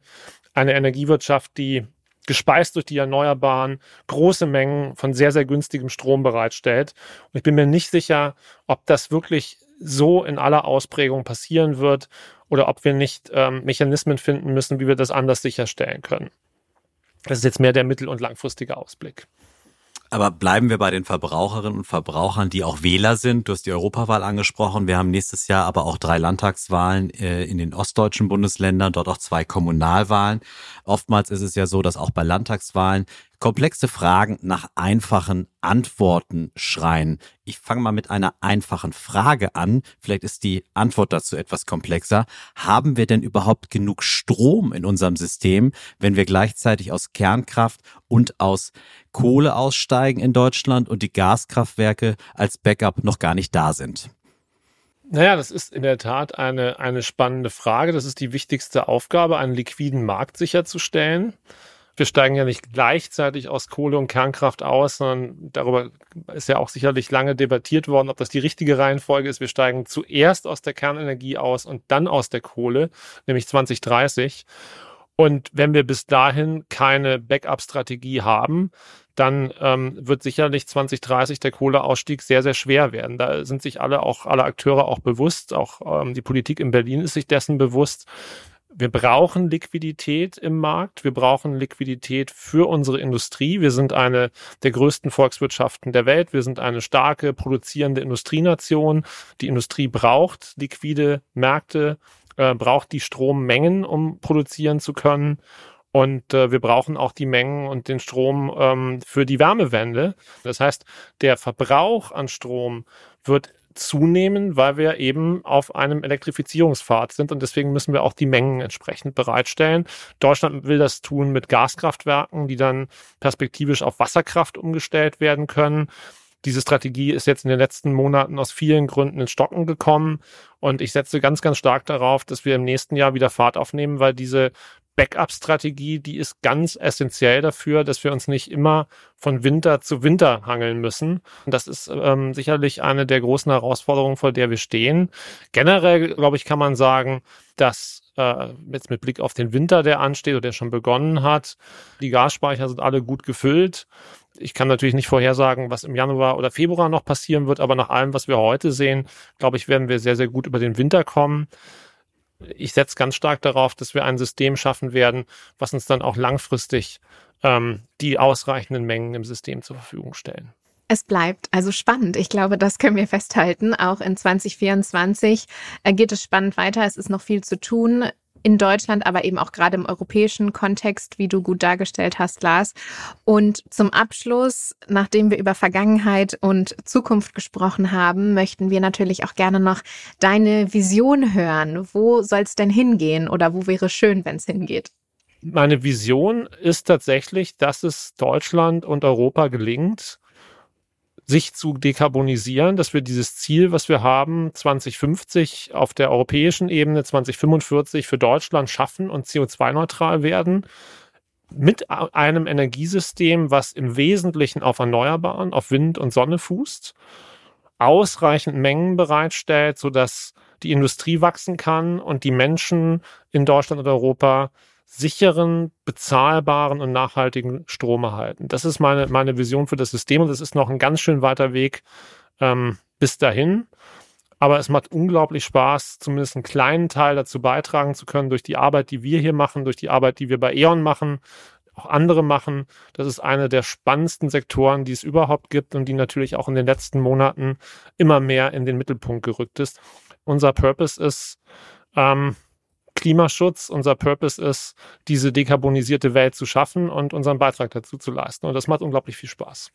eine Energiewirtschaft, die gespeist durch die Erneuerbaren große Mengen von sehr, sehr günstigem Strom bereitstellt. Und ich bin mir nicht sicher, ob das wirklich so in aller Ausprägung passieren wird oder ob wir nicht ähm, Mechanismen finden müssen, wie wir das anders sicherstellen können. Das ist jetzt mehr der mittel- und langfristige Ausblick. Aber bleiben wir bei den Verbraucherinnen und Verbrauchern, die auch Wähler sind. Du hast die Europawahl angesprochen. Wir haben nächstes Jahr aber auch drei Landtagswahlen äh, in den ostdeutschen Bundesländern, dort auch zwei Kommunalwahlen. Oftmals ist es ja so, dass auch bei Landtagswahlen komplexe Fragen nach einfachen Antworten schreien. Ich fange mal mit einer einfachen Frage an. Vielleicht ist die Antwort dazu etwas komplexer. Haben wir denn überhaupt genug Strom in unserem System, wenn wir gleichzeitig aus Kernkraft und aus Kohle aussteigen in Deutschland und die Gaskraftwerke als Backup noch gar nicht da sind? Naja, das ist in der Tat eine, eine spannende Frage. Das ist die wichtigste Aufgabe, einen liquiden Markt sicherzustellen wir steigen ja nicht gleichzeitig aus Kohle und Kernkraft aus, sondern darüber ist ja auch sicherlich lange debattiert worden, ob das die richtige Reihenfolge ist. Wir steigen zuerst aus der Kernenergie aus und dann aus der Kohle, nämlich 2030. Und wenn wir bis dahin keine Backup-Strategie haben, dann ähm, wird sicherlich 2030 der Kohleausstieg sehr, sehr schwer werden. Da sind sich alle auch, alle Akteure auch bewusst, auch ähm, die Politik in Berlin ist sich dessen bewusst wir brauchen Liquidität im Markt. Wir brauchen Liquidität für unsere Industrie. Wir sind eine der größten Volkswirtschaften der Welt. Wir sind eine starke produzierende Industrienation. Die Industrie braucht liquide Märkte, äh, braucht die Strommengen, um produzieren zu können. Und äh, wir brauchen auch die Mengen und den Strom ähm, für die Wärmewende. Das heißt, der Verbrauch an Strom wird zunehmen, weil wir eben auf einem Elektrifizierungspfad sind und deswegen müssen wir auch die Mengen entsprechend bereitstellen. Deutschland will das tun mit Gaskraftwerken, die dann perspektivisch auf Wasserkraft umgestellt werden können. Diese Strategie ist jetzt in den letzten Monaten aus vielen Gründen ins Stocken gekommen und ich setze ganz, ganz stark darauf, dass wir im nächsten Jahr wieder Fahrt aufnehmen, weil diese Backup-Strategie, die ist ganz essentiell dafür, dass wir uns nicht immer von Winter zu Winter hangeln müssen. Und das ist ähm, sicherlich eine der großen Herausforderungen, vor der wir stehen. Generell, glaube ich, kann man sagen, dass äh, jetzt mit Blick auf den Winter, der ansteht oder der schon begonnen hat, die Gasspeicher sind alle gut gefüllt. Ich kann natürlich nicht vorhersagen, was im Januar oder Februar noch passieren wird, aber nach allem, was wir heute sehen, glaube ich, werden wir sehr, sehr gut über den Winter kommen ich setze ganz stark darauf, dass wir ein System schaffen werden, was uns dann auch langfristig ähm, die ausreichenden Mengen im System zur Verfügung stellen. Es bleibt also spannend. Ich glaube, das können wir festhalten. Auch in 2024 äh, geht es spannend weiter. Es ist noch viel zu tun in Deutschland, aber eben auch gerade im europäischen Kontext, wie du gut dargestellt hast, Lars. Und zum Abschluss, nachdem wir über Vergangenheit und Zukunft gesprochen haben, möchten wir natürlich auch gerne noch deine Vision hören. Wo soll es denn hingehen oder wo wäre schön, wenn es hingeht? Meine Vision ist tatsächlich, dass es Deutschland und Europa gelingt, sich zu dekarbonisieren, dass wir dieses Ziel, was wir haben, 2050 auf der europäischen Ebene, 2045 für Deutschland schaffen und CO2-neutral werden, mit einem Energiesystem, was im Wesentlichen auf Erneuerbaren, auf Wind und Sonne fußt, ausreichend Mengen bereitstellt, sodass die Industrie wachsen kann und die Menschen in Deutschland und Europa sicheren, bezahlbaren und nachhaltigen Strom erhalten. Das ist meine, meine Vision für das System und es ist noch ein ganz schön weiter Weg ähm, bis dahin. Aber es macht unglaublich Spaß, zumindest einen kleinen Teil dazu beitragen zu können, durch die Arbeit, die wir hier machen, durch die Arbeit, die wir bei E.ON machen, auch andere machen. Das ist eine der spannendsten Sektoren, die es überhaupt gibt und die natürlich auch in den letzten Monaten immer mehr in den Mittelpunkt gerückt ist. Unser Purpose ist, ähm, Klimaschutz. Unser Purpose ist, diese dekarbonisierte Welt zu schaffen und unseren Beitrag dazu zu leisten. Und das macht unglaublich viel Spaß.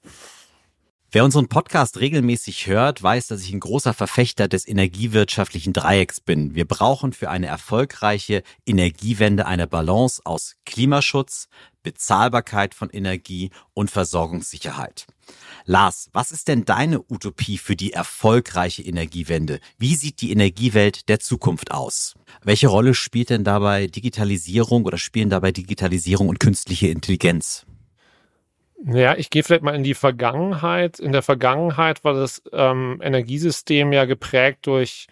Wer unseren Podcast regelmäßig hört, weiß, dass ich ein großer Verfechter des energiewirtschaftlichen Dreiecks bin. Wir brauchen für eine erfolgreiche Energiewende eine Balance aus Klimaschutz, Bezahlbarkeit von Energie und Versorgungssicherheit. Lars, was ist denn deine Utopie für die erfolgreiche Energiewende? Wie sieht die Energiewelt der Zukunft aus? Welche Rolle spielt denn dabei Digitalisierung oder spielen dabei Digitalisierung und künstliche Intelligenz? Ja, ich gehe vielleicht mal in die Vergangenheit. In der Vergangenheit war das ähm, Energiesystem ja geprägt durch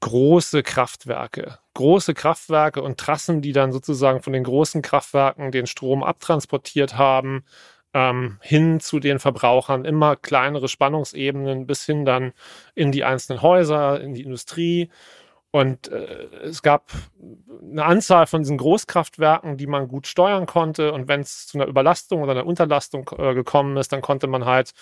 große Kraftwerke. Große Kraftwerke und Trassen, die dann sozusagen von den großen Kraftwerken den Strom abtransportiert haben, ähm, hin zu den Verbrauchern. Immer kleinere Spannungsebenen bis hin dann in die einzelnen Häuser, in die Industrie. Und äh, es gab eine Anzahl von diesen Großkraftwerken, die man gut steuern konnte. Und wenn es zu einer Überlastung oder einer Unterlastung äh, gekommen ist, dann konnte man halt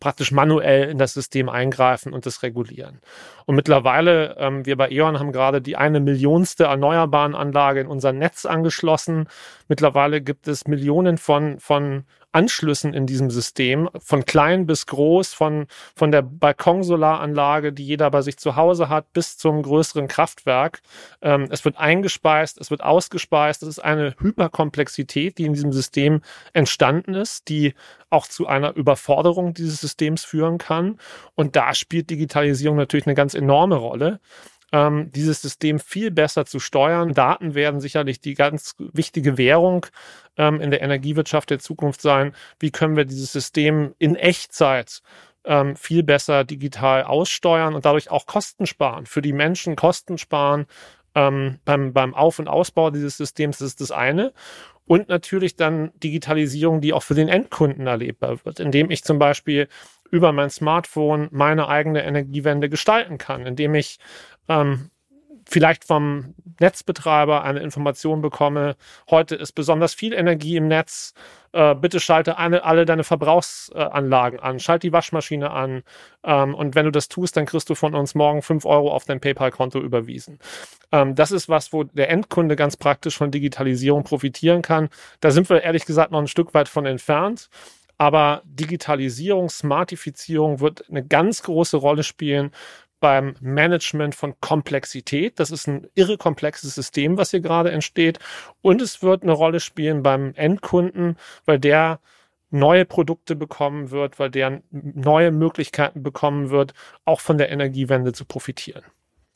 praktisch manuell in das System eingreifen und das regulieren. Und mittlerweile, ähm, wir bei E.ON haben gerade die eine Millionste erneuerbaren Anlage in unser Netz angeschlossen. Mittlerweile gibt es Millionen von, von Anschlüssen in diesem System, von klein bis groß, von, von der Balkonsolaranlage, die jeder bei sich zu Hause hat, bis zum größeren Kraftwerk. Ähm, es wird eingespeist, es wird ausgespeist. Es ist eine Hyperkomplexität, die in diesem System entstanden ist, die auch zu einer Überforderung dieses Systems führen kann. Und da spielt Digitalisierung natürlich eine ganz enorme Rolle ähm, dieses System viel besser zu steuern. Daten werden sicherlich die ganz wichtige Währung ähm, in der Energiewirtschaft der Zukunft sein. Wie können wir dieses System in Echtzeit ähm, viel besser digital aussteuern und dadurch auch Kosten sparen. Für die Menschen Kosten sparen ähm, beim, beim Auf- und Ausbau dieses Systems ist das eine. Und natürlich dann Digitalisierung, die auch für den Endkunden erlebbar wird, indem ich zum Beispiel über mein Smartphone meine eigene Energiewende gestalten kann, indem ich ähm, vielleicht vom Netzbetreiber eine Information bekomme, heute ist besonders viel Energie im Netz, äh, bitte schalte eine, alle deine Verbrauchsanlagen an, schalt die Waschmaschine an ähm, und wenn du das tust, dann kriegst du von uns morgen fünf Euro auf dein PayPal-Konto überwiesen. Ähm, das ist was, wo der Endkunde ganz praktisch von Digitalisierung profitieren kann. Da sind wir ehrlich gesagt noch ein Stück weit von entfernt. Aber Digitalisierung, Smartifizierung wird eine ganz große Rolle spielen beim Management von Komplexität. Das ist ein irre komplexes System, was hier gerade entsteht. Und es wird eine Rolle spielen beim Endkunden, weil der neue Produkte bekommen wird, weil der neue Möglichkeiten bekommen wird, auch von der Energiewende zu profitieren.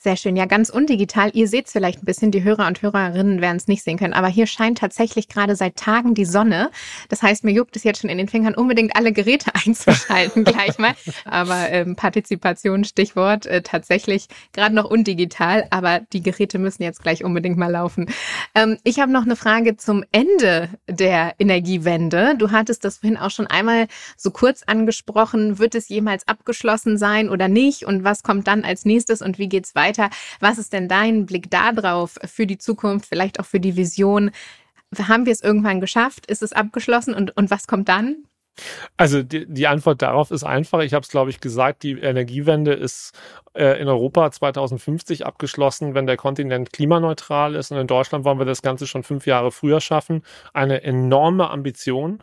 Sehr schön. Ja, ganz undigital. Ihr seht es vielleicht ein bisschen, die Hörer und Hörerinnen werden es nicht sehen können, aber hier scheint tatsächlich gerade seit Tagen die Sonne. Das heißt, mir juckt es jetzt schon in den Fingern, unbedingt alle Geräte einzuschalten gleich mal. Aber ähm, Partizipation, Stichwort, äh, tatsächlich gerade noch undigital, aber die Geräte müssen jetzt gleich unbedingt mal laufen. Ähm, ich habe noch eine Frage zum Ende der Energiewende. Du hattest das vorhin auch schon einmal so kurz angesprochen. Wird es jemals abgeschlossen sein oder nicht? Und was kommt dann als nächstes und wie geht's weiter? Weiter. Was ist denn dein Blick darauf für die Zukunft, vielleicht auch für die Vision? Haben wir es irgendwann geschafft? Ist es abgeschlossen und, und was kommt dann? Also die, die Antwort darauf ist einfach. Ich habe es, glaube ich, gesagt, die Energiewende ist äh, in Europa 2050 abgeschlossen, wenn der Kontinent klimaneutral ist. Und in Deutschland wollen wir das Ganze schon fünf Jahre früher schaffen. Eine enorme Ambition,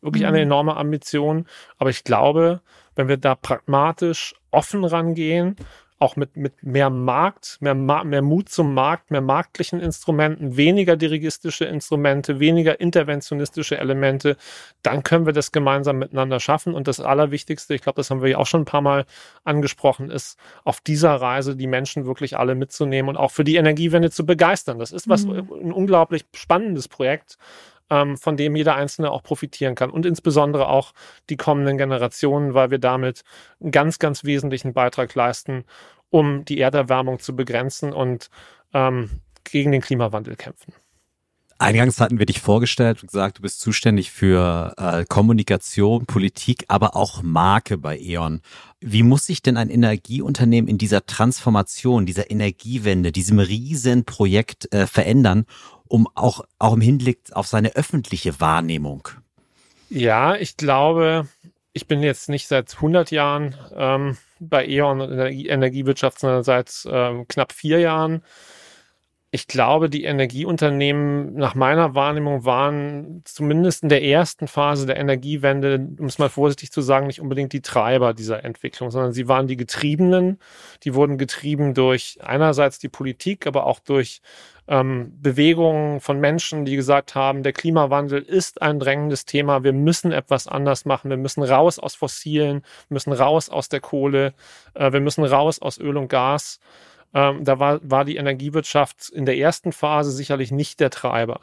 wirklich mhm. eine enorme Ambition. Aber ich glaube, wenn wir da pragmatisch offen rangehen auch mit, mit mehr Markt, mehr, mehr Mut zum Markt, mehr marktlichen Instrumenten, weniger dirigistische Instrumente, weniger interventionistische Elemente, dann können wir das gemeinsam miteinander schaffen. Und das Allerwichtigste, ich glaube, das haben wir ja auch schon ein paar Mal angesprochen, ist, auf dieser Reise die Menschen wirklich alle mitzunehmen und auch für die Energiewende zu begeistern. Das ist was, mhm. ein unglaublich spannendes Projekt ähm, von dem jeder Einzelne auch profitieren kann und insbesondere auch die kommenden Generationen, weil wir damit einen ganz, ganz wesentlichen Beitrag leisten, um die Erderwärmung zu begrenzen und ähm, gegen den Klimawandel kämpfen. Eingangs hatten wir dich vorgestellt und gesagt, du bist zuständig für äh, Kommunikation, Politik, aber auch Marke bei E.ON. Wie muss sich denn ein Energieunternehmen in dieser Transformation, dieser Energiewende, diesem riesen Projekt äh, verändern, um auch, auch im Hinblick auf seine öffentliche Wahrnehmung? Ja, ich glaube, ich bin jetzt nicht seit 100 Jahren ähm, bei E.ON Energiewirtschaft, sondern seit ähm, knapp vier Jahren. Ich glaube, die Energieunternehmen nach meiner Wahrnehmung waren zumindest in der ersten Phase der Energiewende, um es mal vorsichtig zu sagen, nicht unbedingt die Treiber dieser Entwicklung, sondern sie waren die Getriebenen. Die wurden getrieben durch einerseits die Politik, aber auch durch ähm, Bewegungen von Menschen, die gesagt haben, der Klimawandel ist ein drängendes Thema, wir müssen etwas anders machen, wir müssen raus aus Fossilen, müssen raus aus der Kohle, äh, wir müssen raus aus Öl und Gas. Ähm, da war, war die Energiewirtschaft in der ersten Phase sicherlich nicht der Treiber.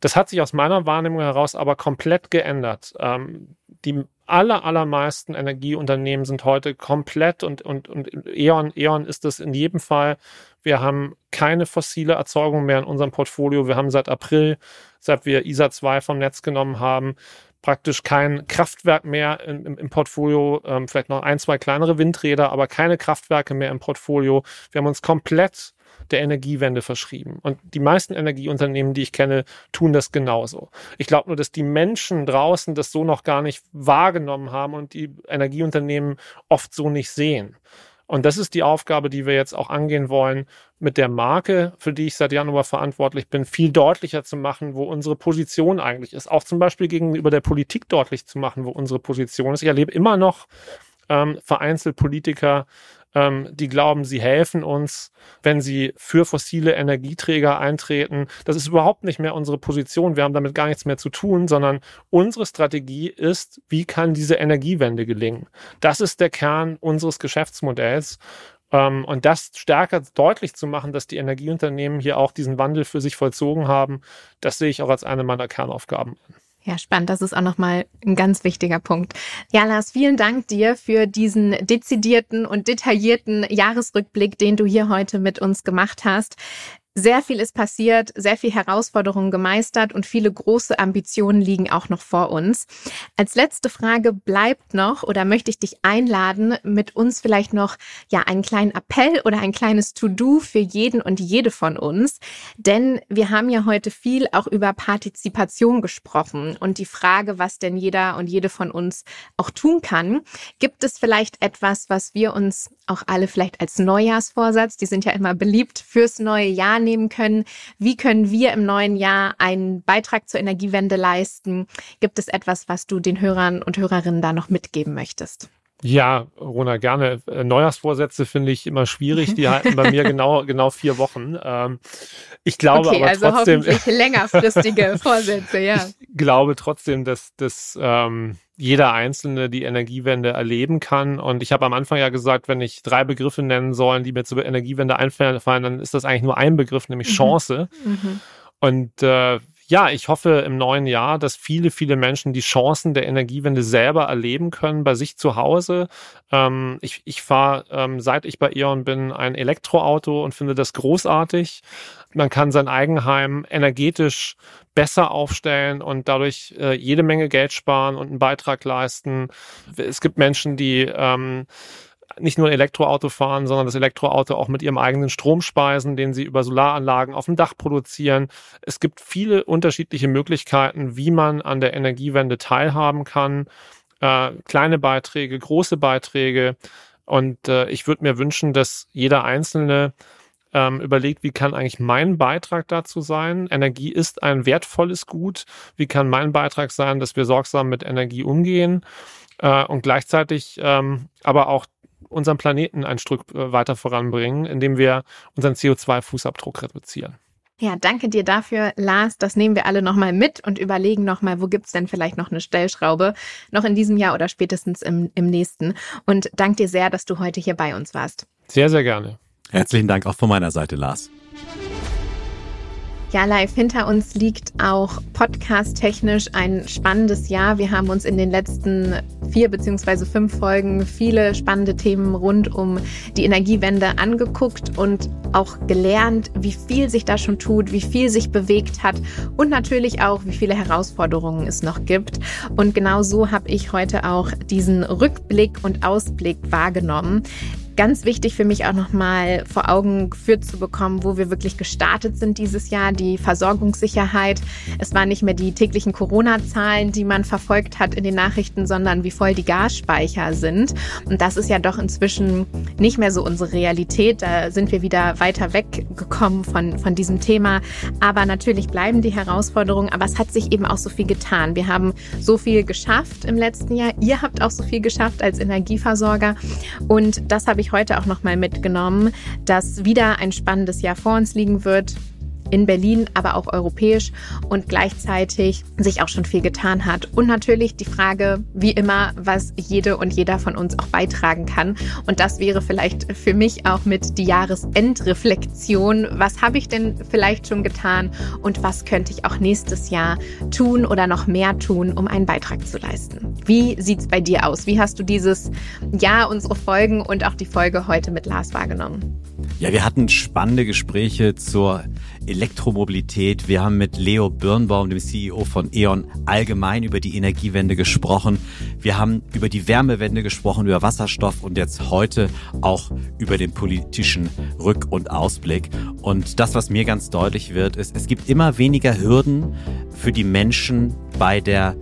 Das hat sich aus meiner Wahrnehmung heraus aber komplett geändert. Ähm, die aller, allermeisten Energieunternehmen sind heute komplett und, und, und E.ON, E.ON ist es in jedem Fall. Wir haben keine fossile Erzeugung mehr in unserem Portfolio. Wir haben seit April, seit wir ISA 2 vom Netz genommen haben, praktisch kein Kraftwerk mehr im, im, Portfolio, ähm, vielleicht noch ein, zwei kleinere Windräder, aber keine Kraftwerke mehr im Portfolio. Wir haben uns komplett der Energiewende verschrieben. Und die meisten Energieunternehmen, die ich kenne, tun das genauso. Ich glaube nur, dass die Menschen draußen das so noch gar nicht wahrgenommen haben und die Energieunternehmen oft so nicht sehen. Und das ist die Aufgabe, die wir jetzt auch angehen wollen, mit der Marke, für die ich seit Januar verantwortlich bin, viel deutlicher zu machen, wo unsere Position eigentlich ist. Auch zum Beispiel gegenüber der Politik deutlich zu machen, wo unsere Position ist. Ich erlebe immer noch ähm, vereinzelt Politiker, ähm, die glauben, sie helfen uns, wenn sie für fossile Energieträger eintreten. Das ist überhaupt nicht mehr unsere Position. Wir haben damit gar nichts mehr zu tun, sondern unsere Strategie ist, wie kann diese Energiewende gelingen? Das ist der Kern unseres Geschäftsmodells. Ähm, und das stärker deutlich zu machen, dass die Energieunternehmen hier auch diesen Wandel für sich vollzogen haben, das sehe ich auch als eine meiner Kernaufgaben an. Ja, spannend. Das ist auch nochmal ein ganz wichtiger Punkt. Ja, Lars, vielen Dank dir für diesen dezidierten und detaillierten Jahresrückblick, den du hier heute mit uns gemacht hast. Sehr viel ist passiert, sehr viel Herausforderungen gemeistert und viele große Ambitionen liegen auch noch vor uns. Als letzte Frage bleibt noch oder möchte ich dich einladen, mit uns vielleicht noch ja einen kleinen Appell oder ein kleines To-Do für jeden und jede von uns, denn wir haben ja heute viel auch über Partizipation gesprochen und die Frage, was denn jeder und jede von uns auch tun kann. Gibt es vielleicht etwas, was wir uns auch alle vielleicht als Neujahrsvorsatz, die sind ja immer beliebt fürs neue Jahr nehmen können. Wie können wir im neuen Jahr einen Beitrag zur Energiewende leisten? Gibt es etwas, was du den Hörern und Hörerinnen da noch mitgeben möchtest? Ja, Rona, gerne. Äh, Neujahrsvorsätze finde ich immer schwierig. Die halten bei mir genau, genau vier Wochen. Ähm, ich glaube okay, aber also trotzdem. Hoffentlich längerfristige Vorsätze, ja. Ich glaube trotzdem, dass, dass ähm, jeder Einzelne die Energiewende erleben kann. Und ich habe am Anfang ja gesagt, wenn ich drei Begriffe nennen sollen, die mir zur Energiewende einfallen, dann ist das eigentlich nur ein Begriff, nämlich mhm. Chance. Mhm. Und äh, ja, ich hoffe im neuen Jahr, dass viele, viele Menschen die Chancen der Energiewende selber erleben können bei sich zu Hause. Ähm, ich ich fahre, ähm, seit ich bei E.ON bin, ein Elektroauto und finde das großartig. Man kann sein Eigenheim energetisch besser aufstellen und dadurch äh, jede Menge Geld sparen und einen Beitrag leisten. Es gibt Menschen, die ähm, nicht nur Elektroauto fahren, sondern das Elektroauto auch mit ihrem eigenen Strom speisen, den sie über Solaranlagen auf dem Dach produzieren. Es gibt viele unterschiedliche Möglichkeiten, wie man an der Energiewende teilhaben kann. Äh, kleine Beiträge, große Beiträge. Und äh, ich würde mir wünschen, dass jeder Einzelne ähm, überlegt, wie kann eigentlich mein Beitrag dazu sein? Energie ist ein wertvolles Gut. Wie kann mein Beitrag sein, dass wir sorgsam mit Energie umgehen? Äh, und gleichzeitig ähm, aber auch unseren Planeten ein Stück äh, weiter voranbringen, indem wir unseren CO2-Fußabdruck reduzieren. Ja, danke dir dafür, Lars. Das nehmen wir alle nochmal mit und überlegen nochmal, wo gibt's denn vielleicht noch eine Stellschraube, noch in diesem Jahr oder spätestens im, im nächsten. Und danke dir sehr, dass du heute hier bei uns warst. Sehr, sehr gerne. Herzlichen Dank auch von meiner Seite, Lars. Ja, live hinter uns liegt auch podcast-technisch ein spannendes Jahr. Wir haben uns in den letzten vier beziehungsweise fünf Folgen viele spannende Themen rund um die Energiewende angeguckt und auch gelernt, wie viel sich da schon tut, wie viel sich bewegt hat und natürlich auch, wie viele Herausforderungen es noch gibt. Und genau so habe ich heute auch diesen Rückblick und Ausblick wahrgenommen ganz wichtig für mich auch nochmal vor Augen geführt zu bekommen, wo wir wirklich gestartet sind dieses Jahr, die Versorgungssicherheit. Es waren nicht mehr die täglichen Corona-Zahlen, die man verfolgt hat in den Nachrichten, sondern wie voll die Gasspeicher sind. Und das ist ja doch inzwischen nicht mehr so unsere Realität. Da sind wir wieder weiter weggekommen von, von diesem Thema. Aber natürlich bleiben die Herausforderungen. Aber es hat sich eben auch so viel getan. Wir haben so viel geschafft im letzten Jahr. Ihr habt auch so viel geschafft als Energieversorger. Und das habe ich ich heute auch nochmal mitgenommen, dass wieder ein spannendes Jahr vor uns liegen wird in Berlin, aber auch europäisch und gleichzeitig sich auch schon viel getan hat. Und natürlich die Frage, wie immer, was jede und jeder von uns auch beitragen kann. Und das wäre vielleicht für mich auch mit die Jahresendreflexion. Was habe ich denn vielleicht schon getan und was könnte ich auch nächstes Jahr tun oder noch mehr tun, um einen Beitrag zu leisten? Wie sieht's bei dir aus? Wie hast du dieses Jahr, unsere Folgen und auch die Folge heute mit Lars wahrgenommen? Ja, wir hatten spannende Gespräche zur Elektromobilität. Wir haben mit Leo Birnbaum, dem CEO von E.ON, allgemein über die Energiewende gesprochen. Wir haben über die Wärmewende gesprochen, über Wasserstoff und jetzt heute auch über den politischen Rück- und Ausblick. Und das, was mir ganz deutlich wird, ist, es gibt immer weniger Hürden für die Menschen bei der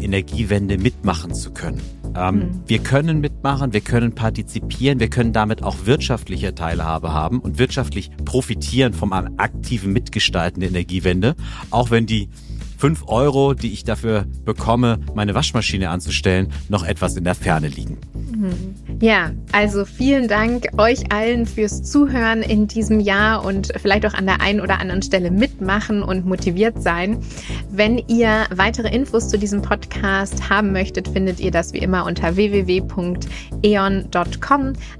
Energiewende mitmachen zu können. Ähm, mhm. Wir können mitmachen, wir können partizipieren, wir können damit auch wirtschaftliche Teilhabe haben und wirtschaftlich profitieren vom aktiven Mitgestalten der Energiewende, auch wenn die fünf Euro, die ich dafür bekomme, meine Waschmaschine anzustellen, noch etwas in der Ferne liegen. Mhm. Ja, also vielen Dank euch allen fürs Zuhören in diesem Jahr und vielleicht auch an der einen oder anderen Stelle mitmachen und motiviert sein. Wenn ihr weitere Infos zu diesem Podcast haben möchtet, findet ihr das wie immer unter www.eon.com.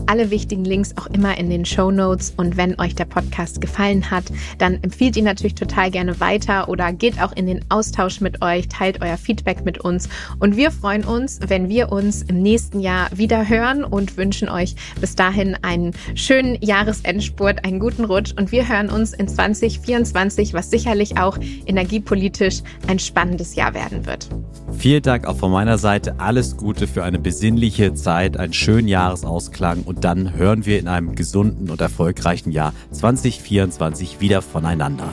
Alle wichtigen Links auch immer in den Show Notes. Und wenn euch der Podcast gefallen hat, dann empfiehlt ihn natürlich total gerne weiter oder geht auch in den Austausch mit euch, teilt euer Feedback mit uns und wir freuen uns, wenn wir uns im nächsten Jahr wieder hören und wünschen euch bis dahin einen schönen Jahresendspurt, einen guten Rutsch und wir hören uns in 2024, was sicherlich auch energiepolitisch ein spannendes Jahr werden wird. Vielen Dank auch von meiner Seite. Alles Gute für eine besinnliche Zeit, einen schönen Jahresausklang und dann hören wir in einem gesunden und erfolgreichen Jahr 2024 wieder voneinander.